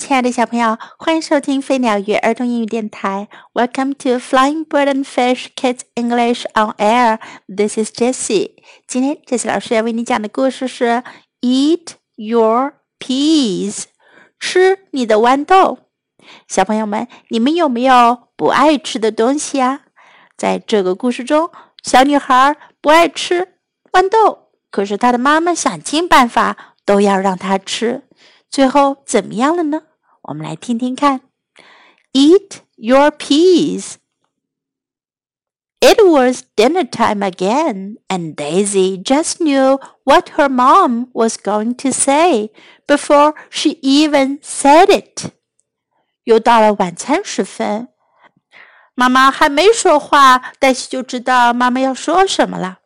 亲爱的小朋友，欢迎收听飞鸟与儿童英语电台。Welcome to Flying Bird and Fish Kids English on Air. This is Jessie. 今天，Jessie 老师要为你讲的故事是 Eat Your Peas，吃你的豌豆。小朋友们，你们有没有不爱吃的东西啊？在这个故事中，小女孩不爱吃豌豆，可是她的妈妈想尽办法都要让她吃。最后怎么样了呢？我们来听听看。Eat your peas. It was dinner time again, and Daisy just knew what her mom was going to say before she even said it. 又到了晚餐时分，妈妈还没说话，黛西就知道妈妈要说什么了。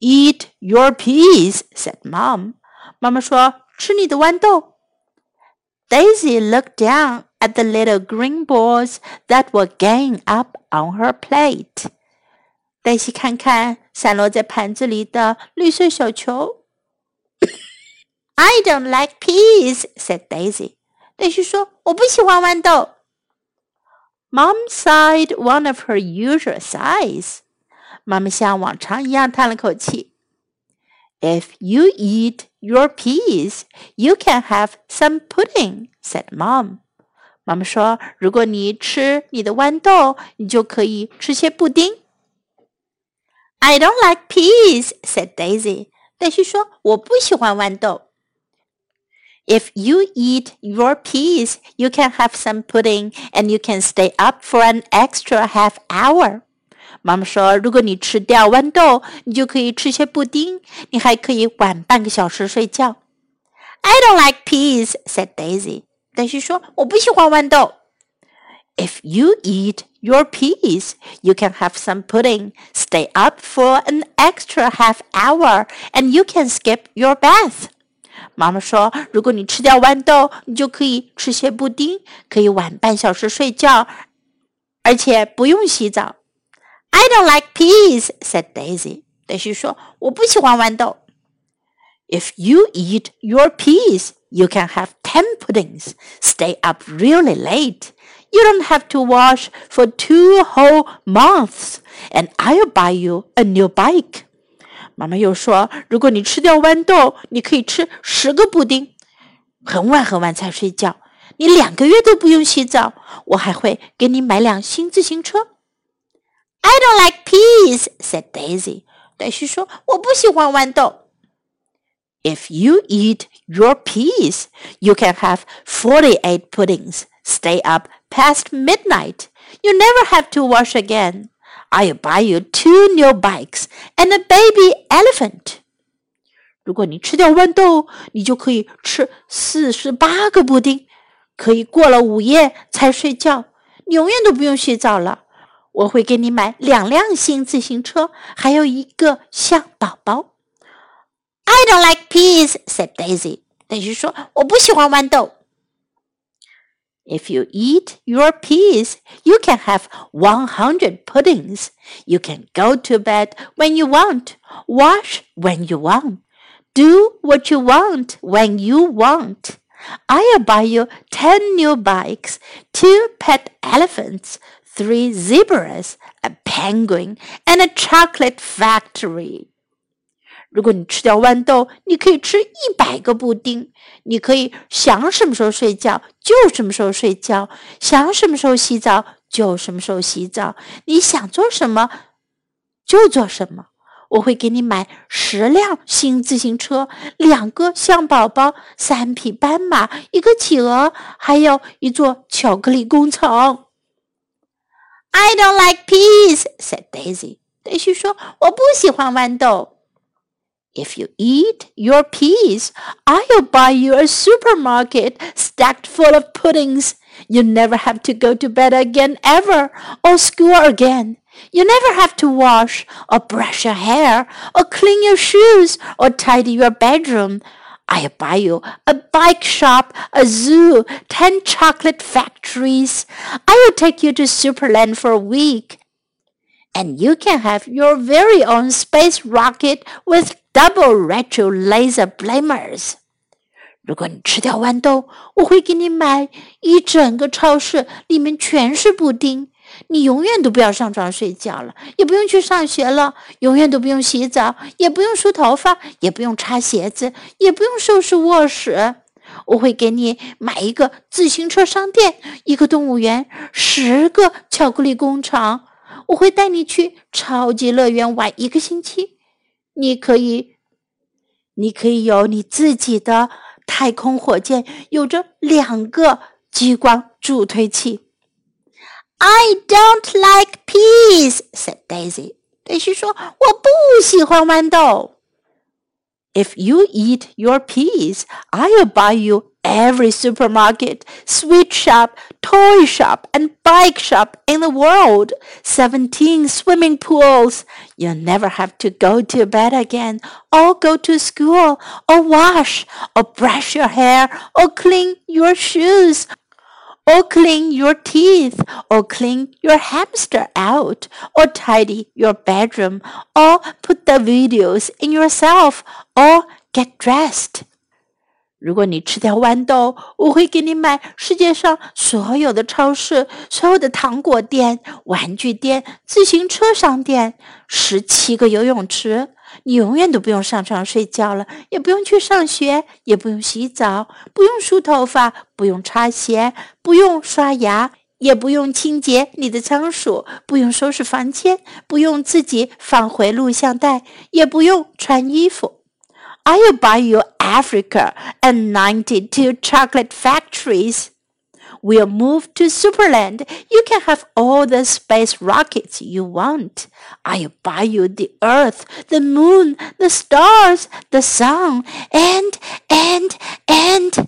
Eat your peas, said mom. 妈妈说：“吃你的豌豆。” ” Daisy looked down at the little green balls that were going up on her plate. 黛西看看散落在盘子里的绿色小球。I don't like peas," said Daisy. 黛西说：“我不喜欢豌豆。” Mom sighed one of her usual sighs. 妈妈像往常一样叹了口气。If you eat your peas, you can have some pudding," said Mom. 妈妈说：“如果你吃你的豌豆，你就可以吃些布丁。” I don't like peas," said Daisy. 黛西说：“我不喜欢豌豆。” If you eat your peas, you can have some pudding, and you can stay up for an extra half hour. 妈妈说：“如果你吃掉豌豆，你就可以吃些布丁，你还可以晚半个小时睡觉。” I don't like peas," said Daisy. 黛西说：“我不喜欢豌豆。” If you eat your peas, you can have some pudding, stay up for an extra half hour, and you can skip your bath. 妈妈说：“如果你吃掉豌豆，你就可以吃些布丁，可以晚半小时睡觉，而且不用洗澡。” I don't like peas," said Daisy. 黛西说：“我不喜欢豌豆。” If you eat your peas, you can have ten puddings. Stay up really late. You don't have to wash for two whole months, and I'll buy you a new bike. 妈妈又说：“如果你吃掉豌豆，你可以吃十个布丁，很晚很晚才睡觉。你两个月都不用洗澡，我还会给你买辆新自行车。” I don't like peas," said Daisy. 黛西说：“我不喜欢豌豆。” If you eat your peas, you can have forty-eight puddings. Stay up past midnight. You never have to wash again. I'll buy you two new bikes and a baby elephant. 如果你吃掉豌豆，你就可以吃四十八个布丁，可以过了午夜才睡觉，你永远都不用洗澡了。 我会给你买两辆新自行车，还有一个象宝宝。I don't like peas," said Daisy. 黛西说：“我不喜欢豌豆。” If you eat your peas, you can have one hundred puddings. You can go to bed when you want, wash when you want, do what you want when you want. I'll buy you ten new bikes, two pet elephants, three zebras, a penguin, and a chocolate factory. 如果你吃掉豌豆，你可以吃一百个布丁。你可以想什么时候睡觉就什么时候睡觉，想什么时候洗澡就什么时候洗澡。你想做什么就做什么。我会给你买十辆新自行车，两个象宝宝，三匹斑马，一个企鹅，还有一座巧克力工厂。I don't like peas," said Daisy. 黛西说：“我不喜欢豌豆。” If you eat your peas, I'll buy you a supermarket stacked full of puddings. You never have to go to bed again ever, or school again. You never have to wash, or brush your hair, or clean your shoes, or tidy your bedroom. I'll buy you a bike shop, a zoo, ten chocolate factories. I will take you to Superland for a week. And you can have your very own space rocket with double retro laser blamers. 如果你吃掉豌豆，我会给你买一整个超市，里面全是布丁。 你永远都不要上床睡觉了，也不用去上学了，永远都不用洗澡，也不用梳头发，也不用擦鞋子，也不用收拾卧室。我会给你买一个自行车商店，一个动物园，十个巧克力工厂。我会带你去超级乐园玩一个星期。你可以，你可以有你自己的太空火箭，有着两个激光助推器。I don't like peas," said Daisy. 黛西说：“我不喜欢豌豆。” If you eat your peas, I'll buy you every supermarket, sweet shop, toy shop, and bike shop in the world. Seventeen swimming pools. You'll never have to go to bed again, or go to school, or wash, or brush your hair, or clean your shoes, or clean your teeth, or clean your hamster out, or tidy your bedroom, or put the videos in yourself, or get dressed. 如果你吃掉豌豆，我会给你买世界上所有的超市、所有的糖果店、玩具店、自行车商店、十七个游泳池。你永远都不用上床睡觉了，也不用去上学，也不用洗澡，不用梳头发，不用擦鞋，不用刷牙，也不用清洁你的仓鼠，不用收拾房间，不用自己放回录像带，也不用穿衣服。I'll buy you Africa and ninety-two chocolate factories. We'll move to Superland. You can have all the space rockets you want. I'll buy you the Earth, the Moon, the stars, the sun, and, and, and.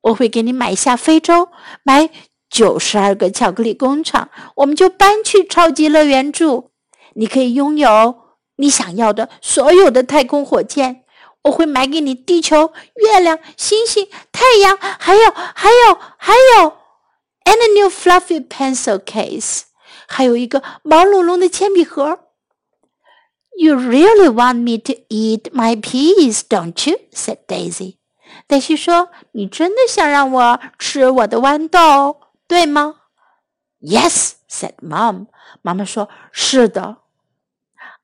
我会给你买下非洲，买九十二个巧克力工厂，我们就搬去超级乐园住。你可以拥有你想要的所有的太空火箭。 我会买给你地球、月亮、星星、太阳，还有还有还有，and a new fluffy pencil case，还有一个毛茸茸的铅笔盒。You really want me to eat my peas, don't you? said Daisy. 黛西说：“你真的想让我吃我的豌豆，对吗？”Yes, said Mom. 妈妈说：“是的。”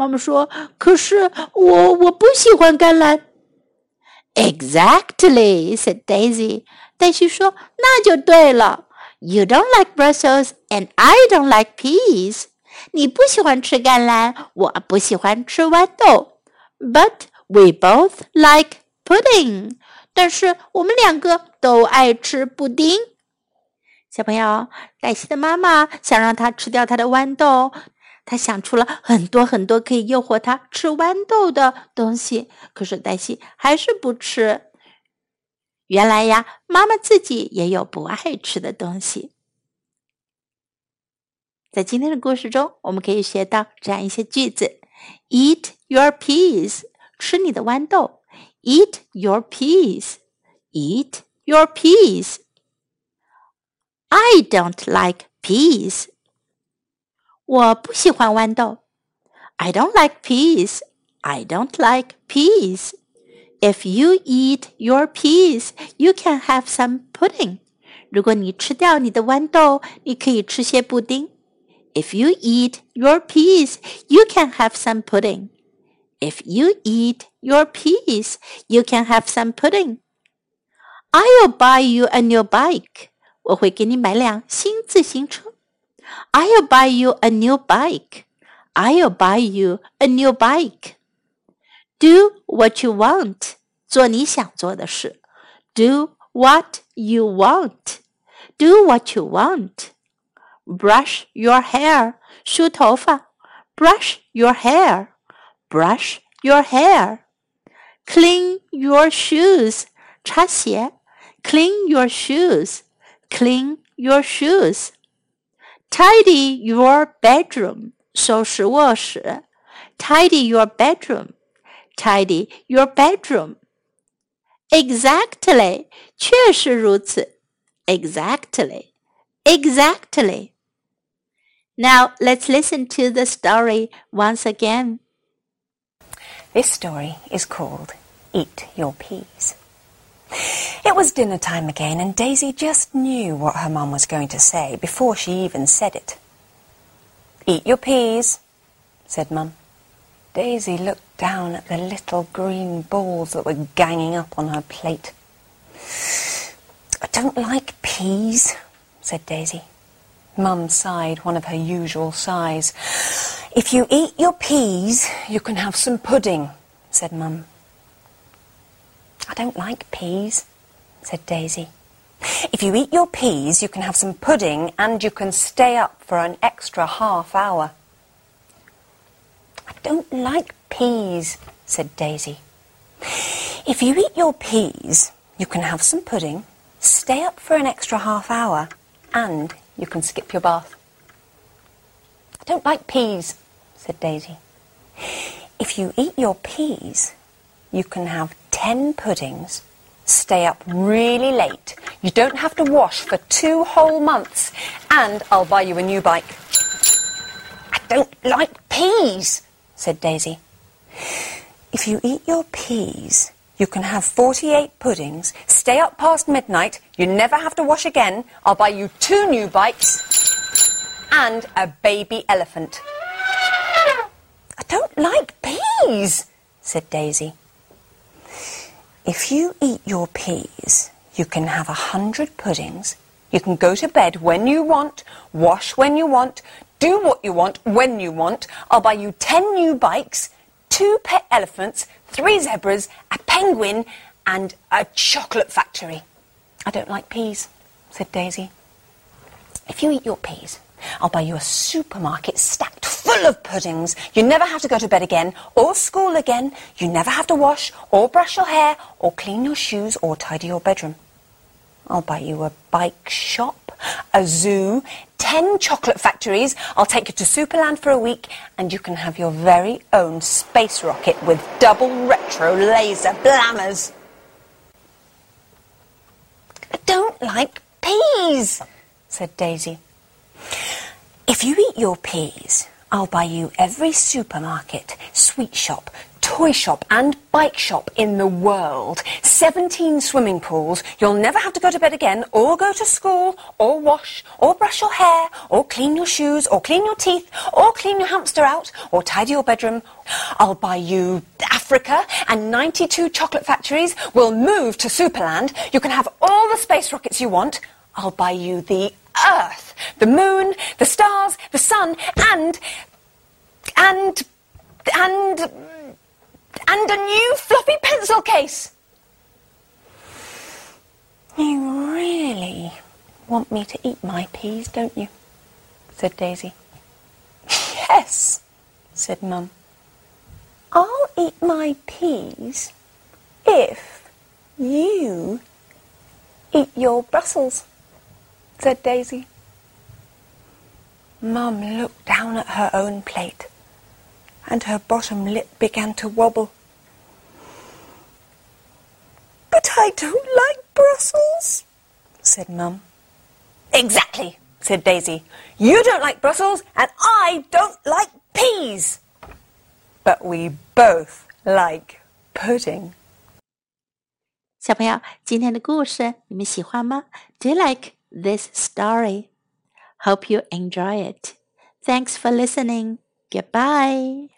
妈妈说：“可是我我不喜欢甘蓝。” Exactly, said Daisy. 黛西说：“那就对了。You don't like Brussels, and I don't like peas. 你不喜欢吃甘蓝，我不喜欢吃豌豆。But we both like pudding. 但是我们两个都爱吃布丁。”小朋友，黛西的妈妈想让她吃掉她的豌豆。他想出了很多很多可以诱惑他吃豌豆的东西，可是黛西还是不吃。原来呀，妈妈自己也有不爱吃的东西。在今天的故事中，我们可以学到这样一些句子：Eat your peas，吃你的豌豆；Eat your peas，Eat your peas。I don't like peas。我不喜欢豌豆。I don't like peas. I don't like peas. If you eat your peas, you can have some pudding. 如果你吃掉你的豌豆，你可以吃些布丁。If you eat your peas, you can have some pudding. If you eat your peas, you can have some pudding. I'll buy you a new bike. 我会给你买辆新自行车。 I'll buy you a new bike. I'll buy you a new bike. Do what you want. 做你想做的事。Do what you want. Do what you want. Brush your hair. 梳头发。Brush your hair. Brush your hair. Clean your shoes. 擦鞋。 Clean your shoes. Clean your shoes. Tidy your bedroom. 收拾卧室。Tidy your bedroom. Tidy your bedroom. Exactly. 确实如此。Exactly. Exactly. Now let's listen to the story once again. This story is called Eat Your Peas. It was dinner time again, and Daisy just knew what her mum was going to say before she even said it. Eat your peas, said Mum. Daisy looked down at the little green balls that were ganging up on her plate. I don't like peas, said Daisy. Mum sighed one of her usual sighs. If you eat your peas, you can have some pudding, said Mum. I don't like peas, said Daisy. If you eat your peas, you can have some pudding and you can stay up for an extra half hour. I don't like peas, said Daisy. If you eat your peas, you can have some pudding, stay up for an extra half hour, and you can skip your bath. I don't like peas, said Daisy. If you eat your peas, you can have ten puddings, stay up really late. You don't have to wash for two whole months, and I'll buy you a new bike. I don't like peas, said Daisy. If you eat your peas, you can have 48 puddings, stay up past midnight, you never have to wash again, I'll buy you two new bikes, and a baby elephant. I don't like peas, said Daisy. If you eat your peas, you can have a hundred puddings. You can go to bed when you want, wash when you want, do what you want when you want. I'll buy you ten new bikes, two pet elephants, three zebras, a penguin, and a chocolate factory. I don't like peas, said Daisy. If you eat your peas, I'll buy you a supermarket stacked full of puddings. You never have to go to bed again or school again. You never have to wash or brush your hair or clean your shoes or tidy your bedroom. I'll buy you a bike shop, a zoo, ten chocolate factories. I'll take you to Superland for a week and you can have your very own space rocket with double retro laser blammers. I don't like peas, said Daisy. If you eat your peas, I'll buy you every supermarket, sweet shop, toy shop and bike shop in the world. 17 swimming pools. You'll never have to go to bed again or go to school or wash or brush your hair or clean your shoes or clean your teeth or clean your hamster out or tidy your bedroom. I'll buy you Africa and 92 chocolate factories. We'll move to Superland. You can have all the space rockets you want. I'll buy you the Earth, the moon, the stars, the sun, and. and. and. and a new floppy pencil case. You really want me to eat my peas, don't you? said Daisy. Yes, said Mum. I'll eat my peas if you eat your Brussels said Daisy. Mum looked down at her own plate, and her bottom lip began to wobble. But I don't like Brussels, said Mum. Exactly, said Daisy. You don't like Brussels, and I don't like peas. But we both like pudding. 小朋友，今天的故事你们喜欢吗？Do you like this story. Hope you enjoy it. Thanks for listening. Goodbye.